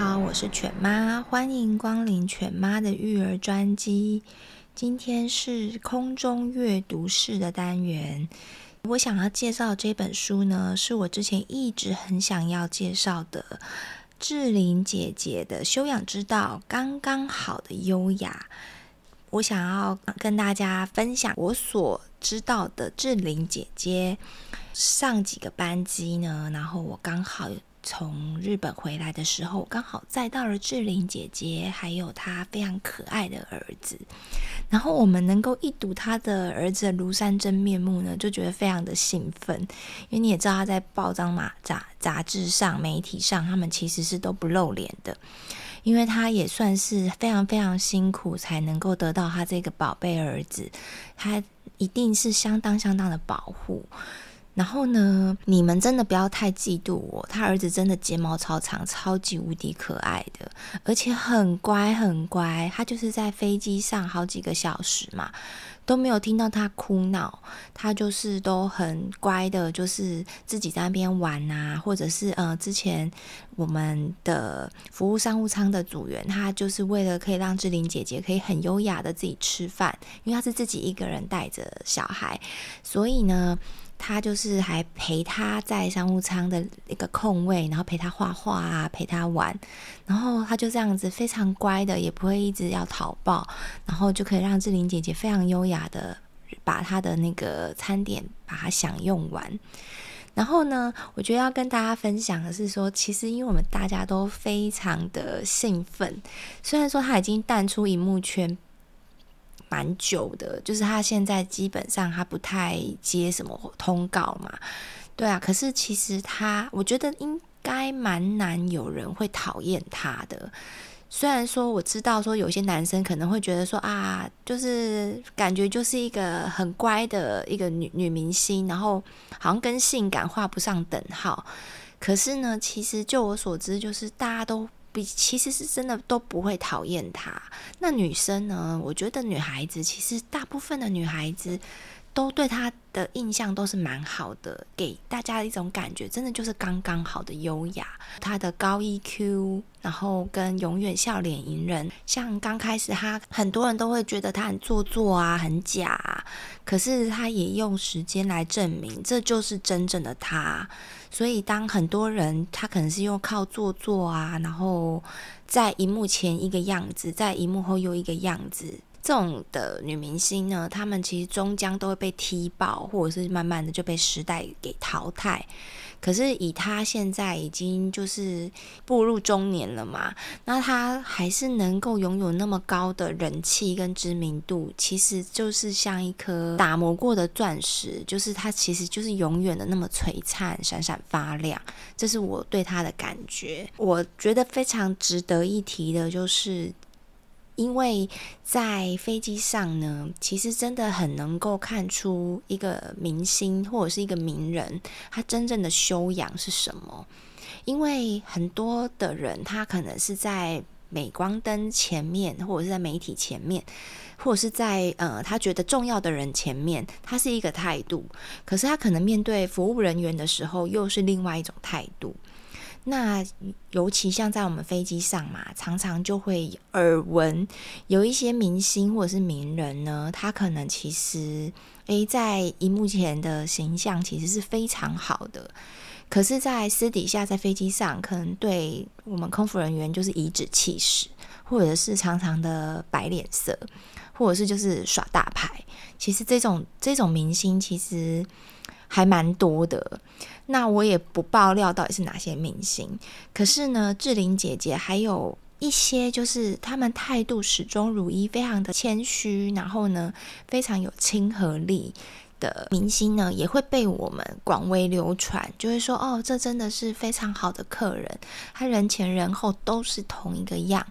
好，我是犬妈，欢迎光临犬妈的育儿专机。今天是空中阅读室的单元。我想要介绍这本书呢，是我之前一直很想要介绍的志玲姐姐的《修养之道：刚刚好的优雅》。我想要跟大家分享我所知道的志玲姐姐上几个班机呢，然后我刚好。从日本回来的时候，刚好载到了志玲姐姐，还有她非常可爱的儿子。然后我们能够一睹她的儿子庐山真面目呢，就觉得非常的兴奋。因为你也知道，他在报章嘛、杂杂志上、媒体上，他们其实是都不露脸的，因为他也算是非常非常辛苦才能够得到他这个宝贝儿子，他一定是相当相当的保护。然后呢，你们真的不要太嫉妒我。他儿子真的睫毛超长，超级无敌可爱的，而且很乖很乖。他就是在飞机上好几个小时嘛，都没有听到他哭闹，他就是都很乖的，就是自己在那边玩啊，或者是呃，之前我们的服务商务舱的组员，他就是为了可以让志玲姐姐可以很优雅的自己吃饭，因为他是自己一个人带着小孩，所以呢。他就是还陪他在商务舱的一个空位，然后陪他画画啊，陪他玩，然后他就这样子非常乖的，也不会一直要讨抱，然后就可以让志玲姐姐非常优雅的把他的那个餐点把它享用完。然后呢，我觉得要跟大家分享的是说，其实因为我们大家都非常的兴奋，虽然说他已经淡出荧幕圈。蛮久的，就是他现在基本上他不太接什么通告嘛，对啊。可是其实他，我觉得应该蛮难有人会讨厌他的。虽然说我知道说有些男生可能会觉得说啊，就是感觉就是一个很乖的一个女女明星，然后好像跟性感画不上等号。可是呢，其实就我所知，就是大家都。比其实是真的都不会讨厌他。那女生呢？我觉得女孩子其实大部分的女孩子都对他的印象都是蛮好的，给大家的一种感觉，真的就是刚刚好的优雅。他的高 EQ，然后跟永远笑脸迎人。像刚开始他很多人都会觉得他很做作啊，很假，可是他也用时间来证明，这就是真正的他。所以，当很多人他可能是用靠做作啊，然后在荧幕前一个样子，在荧幕后又一个样子，这种的女明星呢，她们其实终将都会被踢爆，或者是慢慢的就被时代给淘汰。可是以她现在已经就是步入中年了嘛，那她还是能够拥有那么高的人气跟知名度，其实就是像一颗打磨过的钻石，就是他其实就是永远的那么璀璨、闪闪发亮。这是我对她的感觉。我觉得非常值得一提的就是。因为在飞机上呢，其实真的很能够看出一个明星或者是一个名人，他真正的修养是什么。因为很多的人，他可能是在镁光灯前面，或者是在媒体前面，或者是在呃他觉得重要的人前面，他是一个态度。可是他可能面对服务人员的时候，又是另外一种态度。那尤其像在我们飞机上嘛，常常就会耳闻有一些明星或者是名人呢，他可能其实诶在荧幕前的形象其实是非常好的，可是，在私底下在飞机上，可能对我们空服人员就是颐指气使，或者是常常的摆脸色，或者是就是耍大牌。其实这种这种明星其实还蛮多的。那我也不爆料到底是哪些明星，可是呢，志玲姐姐还有一些就是他们态度始终如一，非常的谦虚，然后呢，非常有亲和力，的明星呢，也会被我们广为流传，就会说哦，这真的是非常好的客人，他人前人后都是同一个样。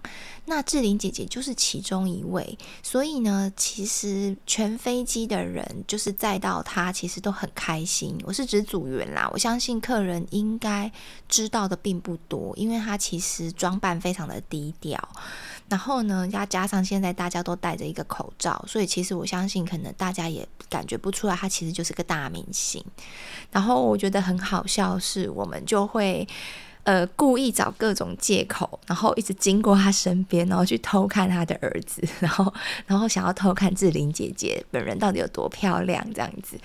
那志玲姐姐就是其中一位，所以呢，其实全飞机的人就是载到她，其实都很开心。我是指组员啦，我相信客人应该知道的并不多，因为她其实装扮非常的低调。然后呢，要加上现在大家都戴着一个口罩，所以其实我相信，可能大家也感觉不出来，她其实就是个大明星。然后我觉得很好笑是，我们就会。呃，故意找各种借口，然后一直经过他身边，然后去偷看他的儿子，然后，然后想要偷看志玲姐姐本人到底有多漂亮这样子。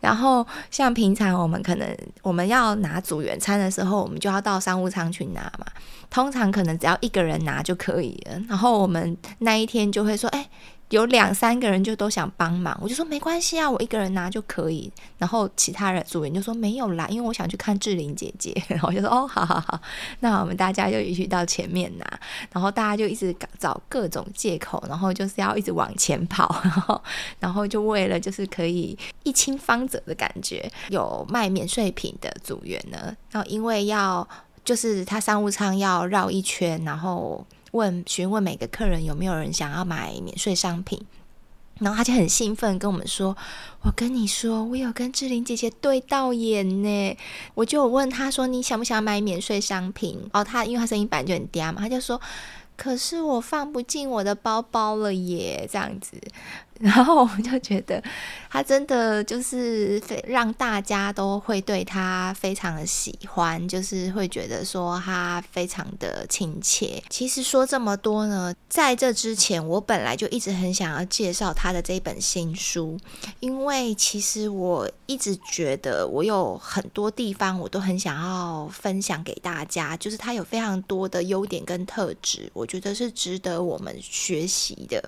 然后，像平常我们可能我们要拿组员餐的时候，我们就要到商务舱去拿嘛。通常可能只要一个人拿就可以了。然后我们那一天就会说，哎。有两三个人就都想帮忙，我就说没关系啊，我一个人拿就可以。然后其他人组员就说没有啦，因为我想去看志玲姐姐。然后我就说哦，好好好，那我们大家就一起到前面拿。然后大家就一直找各种借口，然后就是要一直往前跑，然后然后就为了就是可以一清方泽的感觉。有卖免税品的组员呢，然后因为要就是他商务舱要绕一圈，然后。问询问每个客人有没有人想要买免税商品，然后他就很兴奋跟我们说：“我跟你说，我有跟志玲姐姐对到眼呢。”我就问他说：“你想不想买免税商品？”哦，他因为他声音本来就很嗲嘛，他就说：“可是我放不进我的包包了耶。”这样子。然后我就觉得他真的就是让大家都会对他非常的喜欢，就是会觉得说他非常的亲切。其实说这么多呢，在这之前我本来就一直很想要介绍他的这本新书，因为其实我一直觉得我有很多地方我都很想要分享给大家，就是他有非常多的优点跟特质，我觉得是值得我们学习的。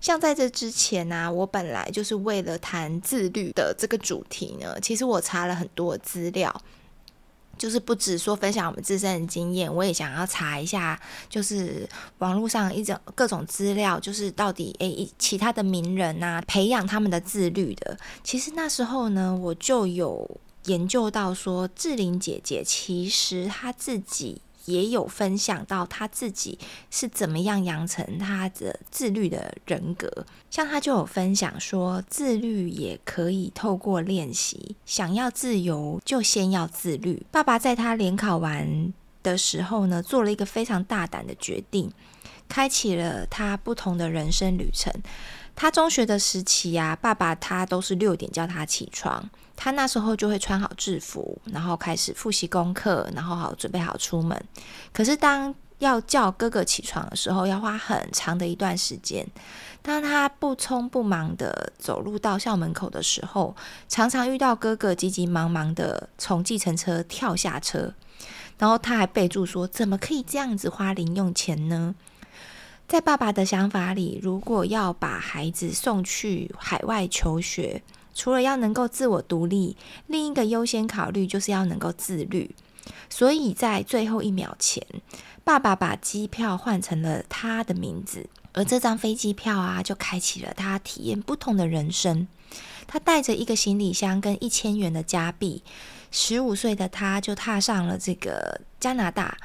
像在这之前呢、我本来就是为了谈自律的这个主题呢，其实我查了很多资料，就是不只说分享我们自身的经验，我也想要查一下，就是网络上一种各种资料，就是到底诶，其他的名人呐、啊，培养他们的自律的。其实那时候呢，我就有研究到说，志玲姐姐其实她自己。也有分享到他自己是怎么样养成他的自律的人格，像他就有分享说，自律也可以透过练习，想要自由就先要自律。爸爸在他联考完的时候呢，做了一个非常大胆的决定，开启了他不同的人生旅程。他中学的时期、啊，爸爸他都是六点叫他起床。他那时候就会穿好制服，然后开始复习功课，然后好准备好出门。可是当要叫哥哥起床的时候，要花很长的一段时间。当他不匆不忙地走路到校门口的时候，常常遇到哥哥急急忙忙地从计程车跳下车，然后他还备注说：“怎么可以这样子花零用钱呢？”在爸爸的想法里，如果要把孩子送去海外求学，除了要能够自我独立，另一个优先考虑就是要能够自律。所以在最后一秒前，爸爸把机票换成了他的名字，而这张飞机票啊，就开启了他体验不同的人生。他带着一个行李箱跟一千元的加币，十五岁的他就踏上了这个加拿大。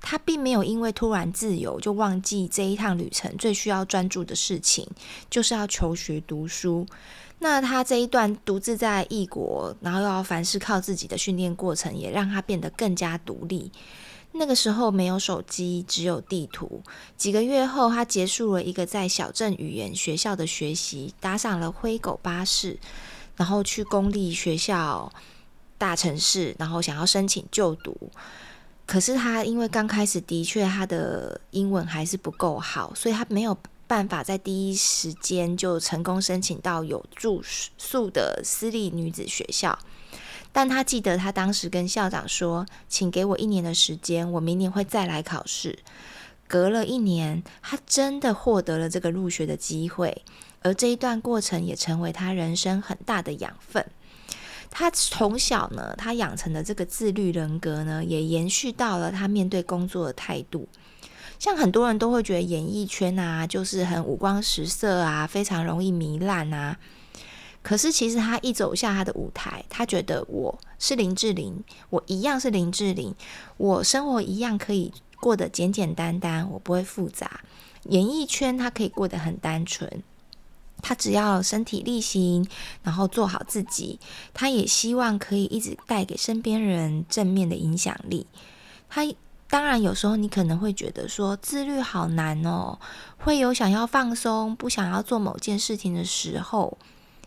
他并没有因为突然自由就忘记这一趟旅程最需要专注的事情，就是要求学读书。那他这一段独自在异国，然后又要凡事靠自己的训练过程，也让他变得更加独立。那个时候没有手机，只有地图。几个月后，他结束了一个在小镇语言学校的学习，搭上了灰狗巴士，然后去公立学校大城市，然后想要申请就读。可是他因为刚开始的确他的英文还是不够好，所以他没有。办法在第一时间就成功申请到有住宿的私立女子学校，但他记得他当时跟校长说：“请给我一年的时间，我明年会再来考试。”隔了一年，他真的获得了这个入学的机会，而这一段过程也成为他人生很大的养分。他从小呢，他养成的这个自律人格呢，也延续到了他面对工作的态度。像很多人都会觉得演艺圈啊，就是很五光十色啊，非常容易糜烂啊。可是其实他一走下他的舞台，他觉得我是林志玲，我一样是林志玲，我生活一样可以过得简简单单，我不会复杂。演艺圈他可以过得很单纯，他只要身体力行，然后做好自己，他也希望可以一直带给身边人正面的影响力。他当然有时候你可能会觉得说自律好难哦，会有想要放松、不想要做某件事情的时候，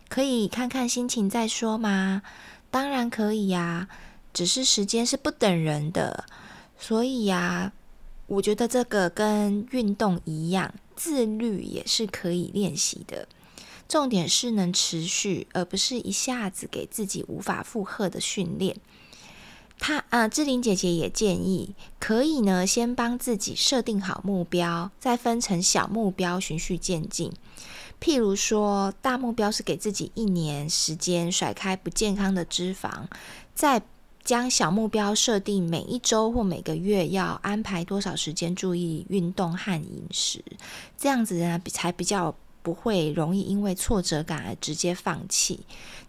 可以看看心情再说吗？当然可以呀，只是时间是不等人的，所以呀。我觉得这个跟运动一样，自律也是可以练习的。重点是能持续，而不是一下子给自己无法负荷的训练。她啊，志玲姐姐也建议，可以呢，先帮自己设定好目标，再分成小目标，循序渐进。譬如说，大目标是给自己一年时间甩开不健康的脂肪，再。将小目标设定每一周或每个月要安排多少时间注意运动和饮食，这样子呢，才比较不会容易因为挫折感而直接放弃。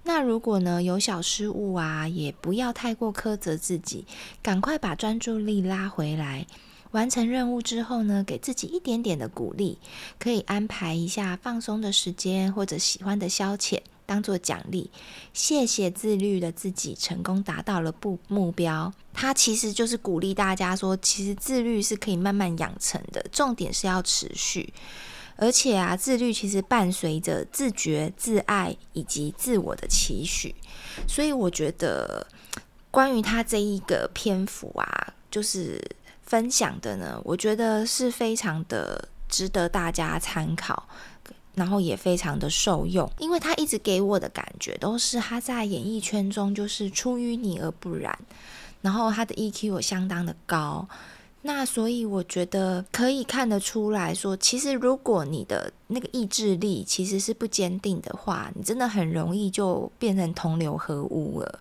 那如果呢，有小失误啊，也不要太过苛责自己，赶快把专注力拉回来。完成任务之后呢，给自己一点点的鼓励，可以安排一下放松的时间或者喜欢的消遣。当做奖励，谢谢自律的自己成功达到了不目标。他其实就是鼓励大家说，其实自律是可以慢慢养成的，重点是要持续。而且啊，自律其实伴随着自觉、自爱以及自我的期许。所以我觉得，关于他这一个篇幅啊，就是分享的呢，我觉得是非常的值得大家参考。然后也非常的受用，因为他一直给我的感觉都是他在演艺圈中就是出淤泥而不染，然后他的 EQ 有相当的高，那所以我觉得可以看得出来说，其实如果你的那个意志力其实是不坚定的话，你真的很容易就变成同流合污了。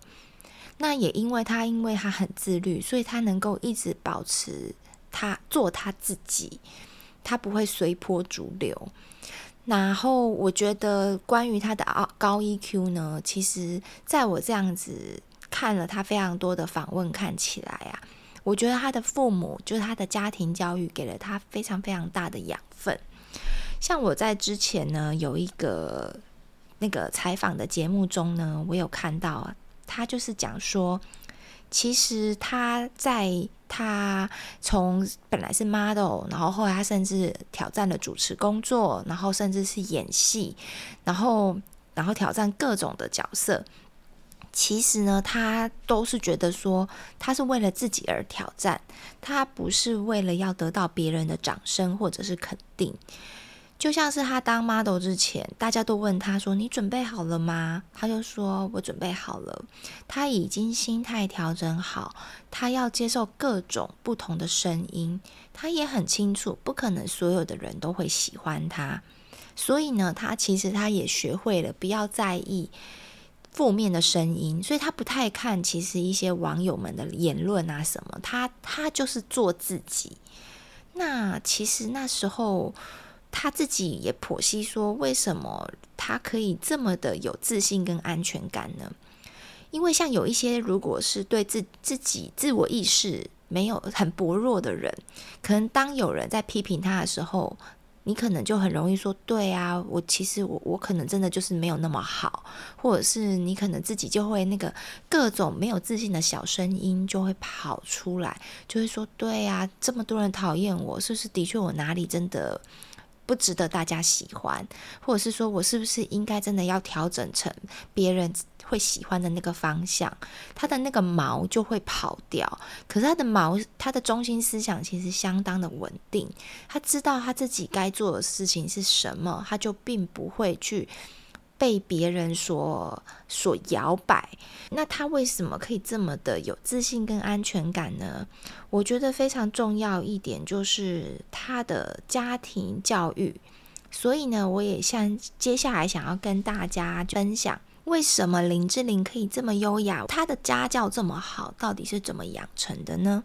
那也因为他因为他很自律，所以他能够一直保持他做他自己，他不会随波逐流。然后我觉得关于他的高 EQ 呢，其实在我这样子看了他非常多的访问，看起来啊，我觉得他的父母就是他的家庭教育给了他非常非常大的养分。像我在之前呢有一个那个采访的节目中呢，我有看到他就是讲说。其实他在他从本来是 model，然后后来他甚至挑战了主持工作，然后甚至是演戏，然后然后挑战各种的角色。其实呢，他都是觉得说他是为了自己而挑战，他不是为了要得到别人的掌声或者是肯定。就像是他当 model 之前，大家都问他说：“你准备好了吗？”他就说：“我准备好了。”他已经心态调整好，他要接受各种不同的声音。他也很清楚，不可能所有的人都会喜欢他。所以呢，他其实他也学会了不要在意负面的声音，所以他不太看其实一些网友们的言论啊什么。他他就是做自己。那其实那时候。他自己也剖析说，为什么他可以这么的有自信跟安全感呢？因为像有一些如果是对自自己自我意识没有很薄弱的人，可能当有人在批评他的时候，你可能就很容易说：“对啊，我其实我我可能真的就是没有那么好。”或者是你可能自己就会那个各种没有自信的小声音就会跑出来，就会说：“对啊，这么多人讨厌我，是不是的确我哪里真的？”不值得大家喜欢，或者是说我是不是应该真的要调整成别人会喜欢的那个方向？他的那个毛就会跑掉。可是他的毛，他的中心思想其实相当的稳定。他知道他自己该做的事情是什么，他就并不会去。被别人所所摇摆，那他为什么可以这么的有自信跟安全感呢？我觉得非常重要一点就是他的家庭教育。所以呢，我也像接下来想要跟大家分享，为什么林志玲可以这么优雅，她的家教这么好，到底是怎么养成的呢？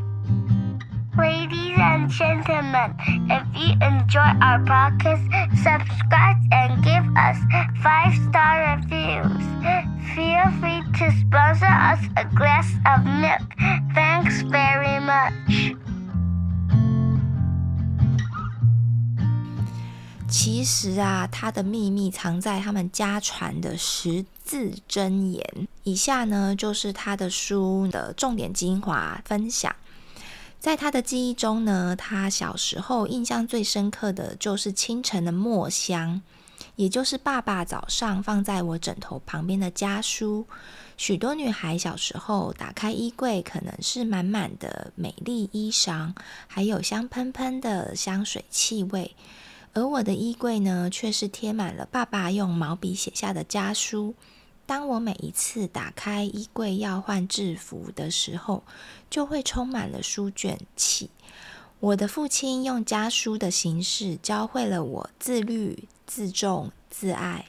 Ladies and gentlemen, if you enjoy our podcast, subscribe and give us five star reviews. Feel free to sponsor us a glass of milk. Thanks very much. 其实啊，它的秘密藏在他们家传的十字真言。以下呢，就是他的书的重点精华分享。 在他的记忆中呢，他小时候印象最深刻的就是清晨的墨香，也就是爸爸早上放在我枕头旁边的家书。许多女孩小时候打开衣柜，可能是满满的美丽衣裳，还有香喷喷的香水气味，而我的衣柜呢，却是贴满了爸爸用毛笔写下的家书。当我每一次打开衣柜要换制服的时候，就会充满了书卷气。我的父亲用家书的形式教会了我自律、自重、自爱，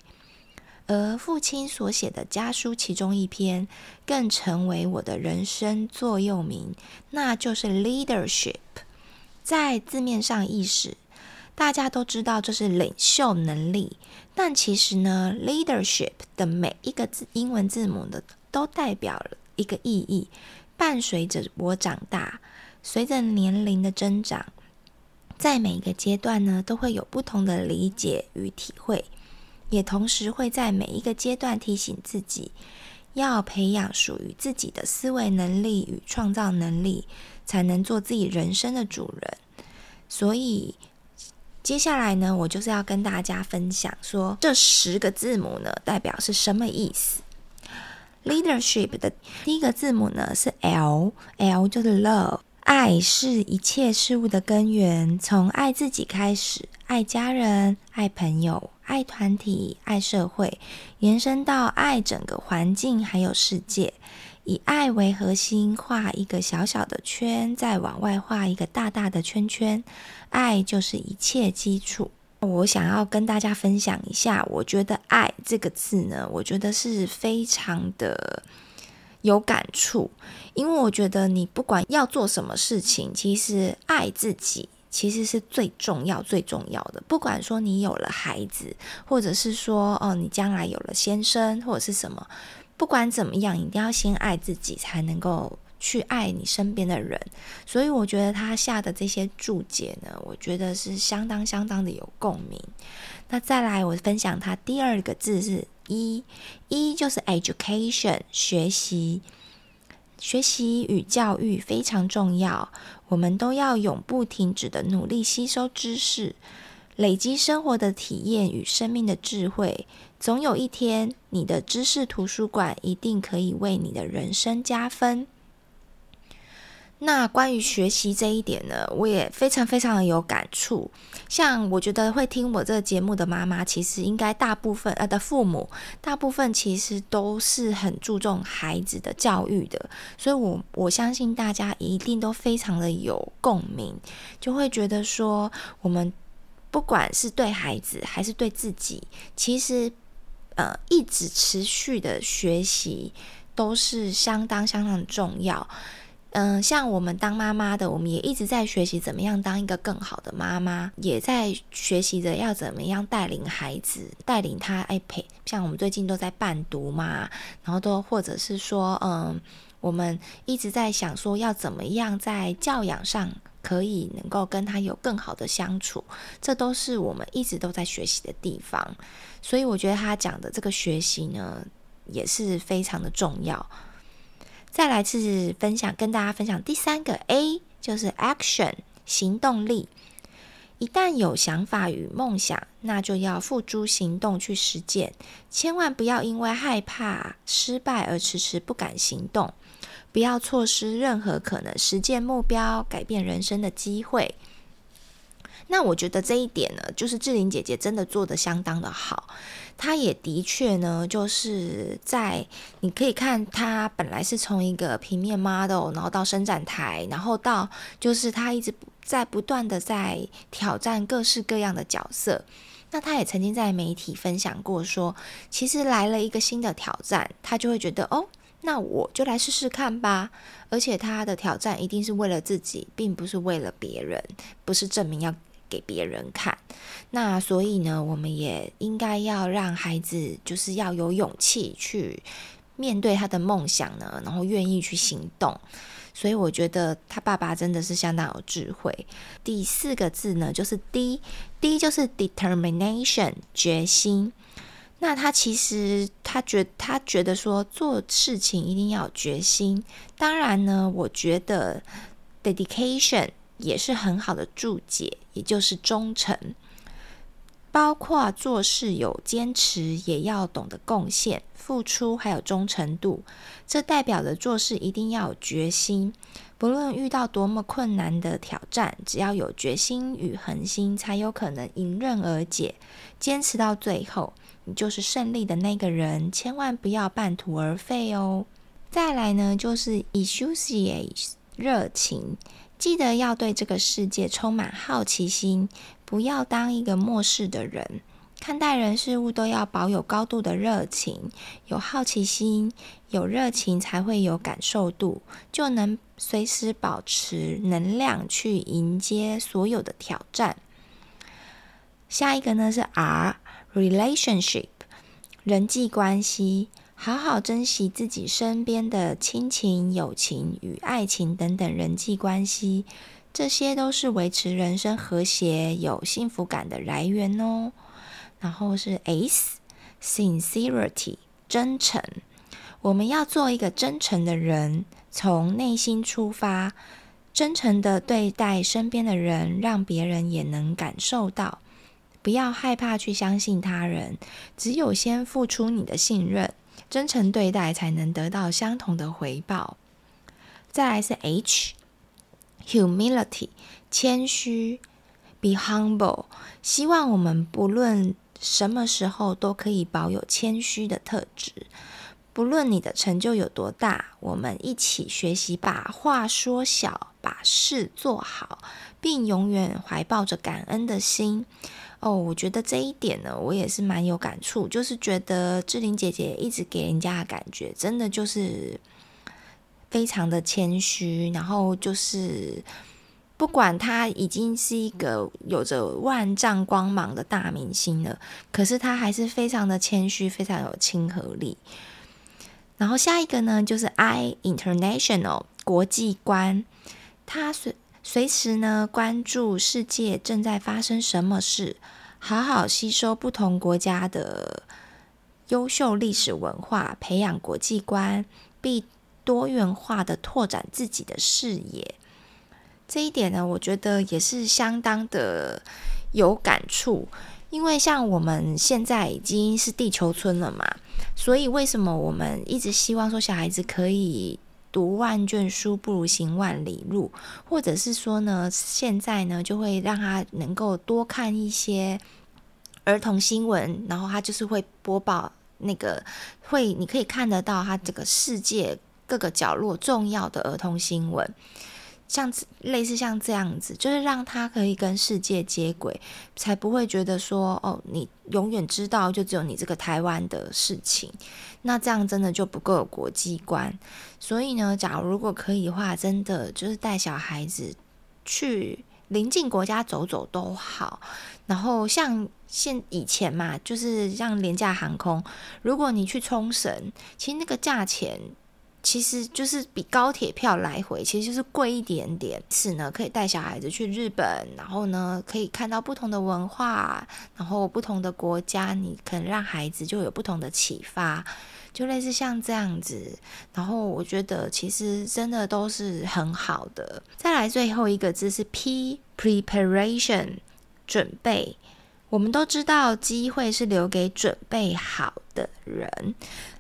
而父亲所写的家书其中一篇更成为我的人生座右铭，那就是 leadership。在字面上意思，大家都知道这是领袖能力。但其实呢，leadership 的每一个字英文字母的都代表了一个意义。伴随着我长大，随着年龄的增长，在每一个阶段呢，都会有不同的理解与体会，也同时会在每一个阶段提醒自己，要培养属于自己的思维能力与创造能力，才能做自己人生的主人。所以。接下来呢，我就是要跟大家分享说，这十个字母呢，代表是什么意思。Leadership 的第一个字母呢是 L，L 就是 Love，爱是一切事物的根源，从爱自己开始，爱家人，爱朋友，爱团体，爱社会，延伸到爱整个环境还有世界。以爱为核心，画一个小小的圈，再往外画一个大大的圈圈。爱就是一切基础。我想要跟大家分享一下，我觉得“爱”这个字呢，我觉得是非常的有感触，因为我觉得你不管要做什么事情，其实爱自己其实是最重要、最重要的。不管说你有了孩子，或者是说哦，你将来有了先生，或者是什么。不管怎么样，一定要先爱自己，才能够去爱你身边的人。所以我觉得他下的这些注解呢，我觉得是相当相当的有共鸣。那再来，我分享他第二个字是一”，一就是 education，学习，学习与教育非常重要，我们都要永不停止的努力吸收知识。累积生活的体验与生命的智慧，总有一天，你的知识图书馆一定可以为你的人生加分。那关于学习这一点呢，我也非常非常的有感触。像我觉得会听我这个节目的妈妈，其实应该大部分呃的父母，大部分其实都是很注重孩子的教育的，所以我我相信大家一定都非常的有共鸣，就会觉得说我们。不管是对孩子还是对自己，其实，呃，一直持续的学习都是相当相当重要。嗯、像我们当妈妈的，我们也一直在学习怎么样当一个更好的妈妈，也在学习着要怎么样带领孩子，带领他哎陪。像我们最近都在伴读嘛，然后都或者是说，嗯、我们一直在想说要怎么样在教养上。可以能够跟他有更好的相处，这都是我们一直都在学习的地方。所以我觉得他讲的这个学习呢，也是非常的重要。再来次分享，跟大家分享第三个 A，就是 Action，行动力。一旦有想法与梦想，那就要付诸行动去实践，千万不要因为害怕失败而迟迟不敢行动。不要错失任何可能实现目标、改变人生的机会。那我觉得这一点呢，就是志玲姐姐真的做得相当的好。她也的确呢，就是在你可以看她本来是从一个平面 model，然后到伸展台，然后到就是她一直在不断的在挑战各式各样的角色。那她也曾经在媒体分享过说，其实来了一个新的挑战，她就会觉得哦，那我就来试试看吧。而且她的挑战一定是为了自己，并不是为了别人，不是证明要。给别人看，那所以呢，我们也应该要让孩子，就是要有勇气去面对他的梦想呢，然后愿意去行动。所以我觉得他爸爸真的是相当有智慧。第四个字呢，就是 D，D 就是 determination，决心。那他其实他觉他觉得说做事情一定要有决心。当然呢，我觉得 dedication。也是很好的注解，也就是忠诚，包括做事有坚持，也要懂得贡献、付出，还有忠诚度。这代表着做事一定要有决心，不论遇到多么困难的挑战，只要有决心与恒心，才有可能迎刃而解。坚持到最后，你就是胜利的那个人。千万不要半途而废哦。再来呢，就是 e n t h u s i a s 热情。记得要对这个世界充满好奇心，不要当一个漠视的人。看待人事物都要保有高度的热情，有好奇心，有热情才会有感受度，就能随时保持能量去迎接所有的挑战。下一个呢是 R，relationship，人际关系。好好珍惜自己身边的亲情、友情与爱情等等人际关系，这些都是维持人生和谐、有幸福感的来源哦。然后是 S，Sincerity，真诚。我们要做一个真诚的人，从内心出发，真诚的对待身边的人，让别人也能感受到。不要害怕去相信他人，只有先付出你的信任。真诚对待，才能得到相同的回报。再来是 H，humility，谦虚，be humble。希望我们不论什么时候都可以保有谦虚的特质。不论你的成就有多大，我们一起学习把话说小，把事做好，并永远怀抱着感恩的心。哦，我觉得这一点呢，我也是蛮有感触。就是觉得志玲姐姐一直给人家的感觉，真的就是非常的谦虚。然后就是不管她已经是一个有着万丈光芒的大明星了，可是她还是非常的谦虚，非常有亲和力。然后下一个呢，就是 I International 国际观，她是。随时呢，关注世界正在发生什么事，好好吸收不同国家的优秀历史文化，培养国际观，并多元化的拓展自己的视野。这一点呢，我觉得也是相当的有感触，因为像我们现在已经是地球村了嘛，所以为什么我们一直希望说小孩子可以读万卷书不如行万里路，或者是说呢，现在呢就会让他能够多看一些儿童新闻，然后他就是会播报那个会，你可以看得到他这个世界各个角落重要的儿童新闻。像类似像这样子，就是让他可以跟世界接轨，才不会觉得说哦，你永远知道就只有你这个台湾的事情，那这样真的就不够有国际观。所以呢，假如如果可以的话，真的就是带小孩子去邻近国家走走都好。然后像现以前嘛，就是像廉价航空，如果你去冲绳，其实那个价钱。其实就是比高铁票来回，其实就是贵一点点。是呢，可以带小孩子去日本，然后呢，可以看到不同的文化，然后不同的国家，你可能让孩子就有不同的启发，就类似像这样子。然后我觉得其实真的都是很好的。再来最后一个字是 P，Preparation，准备。我们都知道，机会是留给准备好的人。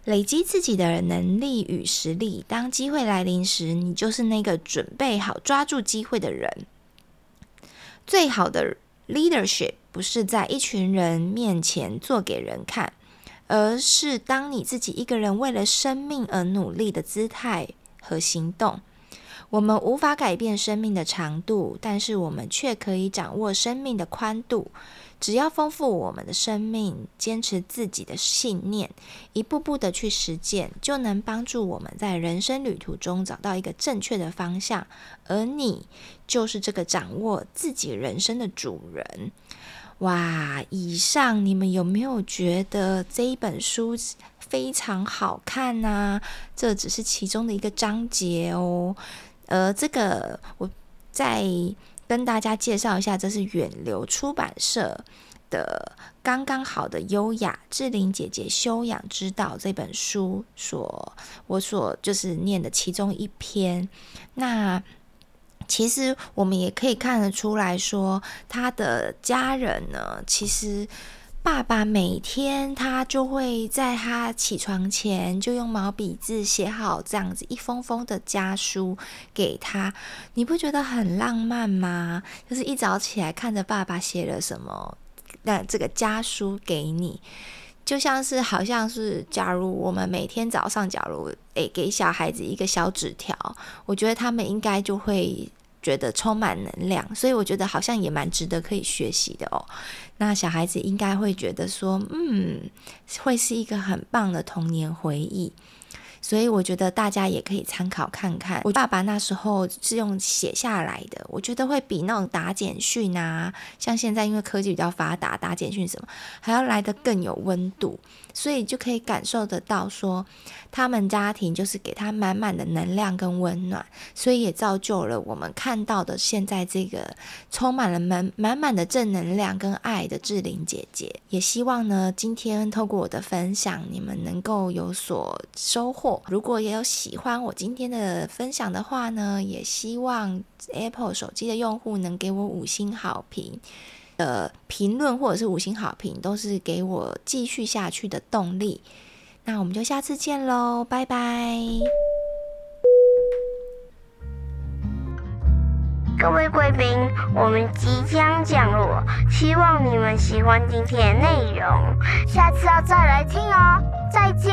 累积自己的能力与实力，当机会来临时，你就是那个准备好抓住机会的人。最好的 leadership 不是在一群人面前做给人看，而是当你自己一个人为了生命而努力的姿态和行动。我们无法改变生命的长度，但是我们却可以掌握生命的宽度。只要丰富我们的生命，坚持自己的信念，一步步的去实践，就能帮助我们在人生旅途中找到一个正确的方向。而你就是这个掌握自己人生的主人。哇！以上你们有没有觉得这一本书非常好看呢？这只是其中的一个章节哦。呃，这个我在跟大家介绍一下，这是远流出版社的《刚刚好的优雅：志玲姐姐修养之道》这本书所我所就是念的其中一篇。那其实我们也可以看得出来说，他的家人呢，其实。爸爸每天他就会在他起床前就用毛笔字写好这样子一封封的家书给他，你不觉得很浪漫吗？就是一早起来看着爸爸写了什么，那这个家书给你，就像是好像是假如我们每天早上假如诶给小孩子一个小纸条，我觉得他们应该就会。觉得充满能量，所以我觉得好像也蛮值得可以学习的哦。那小孩子应该会觉得说，嗯，会是一个很棒的童年回忆。所以我觉得大家也可以参考看看。我爸爸那时候是用写下来的，我觉得会比那种打简讯啊，像现在因为科技比较发达，打简讯什么还要来得更有温度。所以就可以感受得到说，他们家庭就是给他满满的能量跟温暖，所以也造就了我们看到的现在这个充满了满满满的正能量跟爱的志玲姐姐。也希望呢，今天透过我的分享，你们能够有所收获。如果也有喜欢我今天的分享的话呢，也希望 Apple 手机的用户能给我五星好评。的评论或者是五星好评，都是给我继续下去的动力。那我们就下次见喽，拜拜！各位贵宾，我们即将降落，希望你们喜欢今天的内容，下次要再来听哦。再见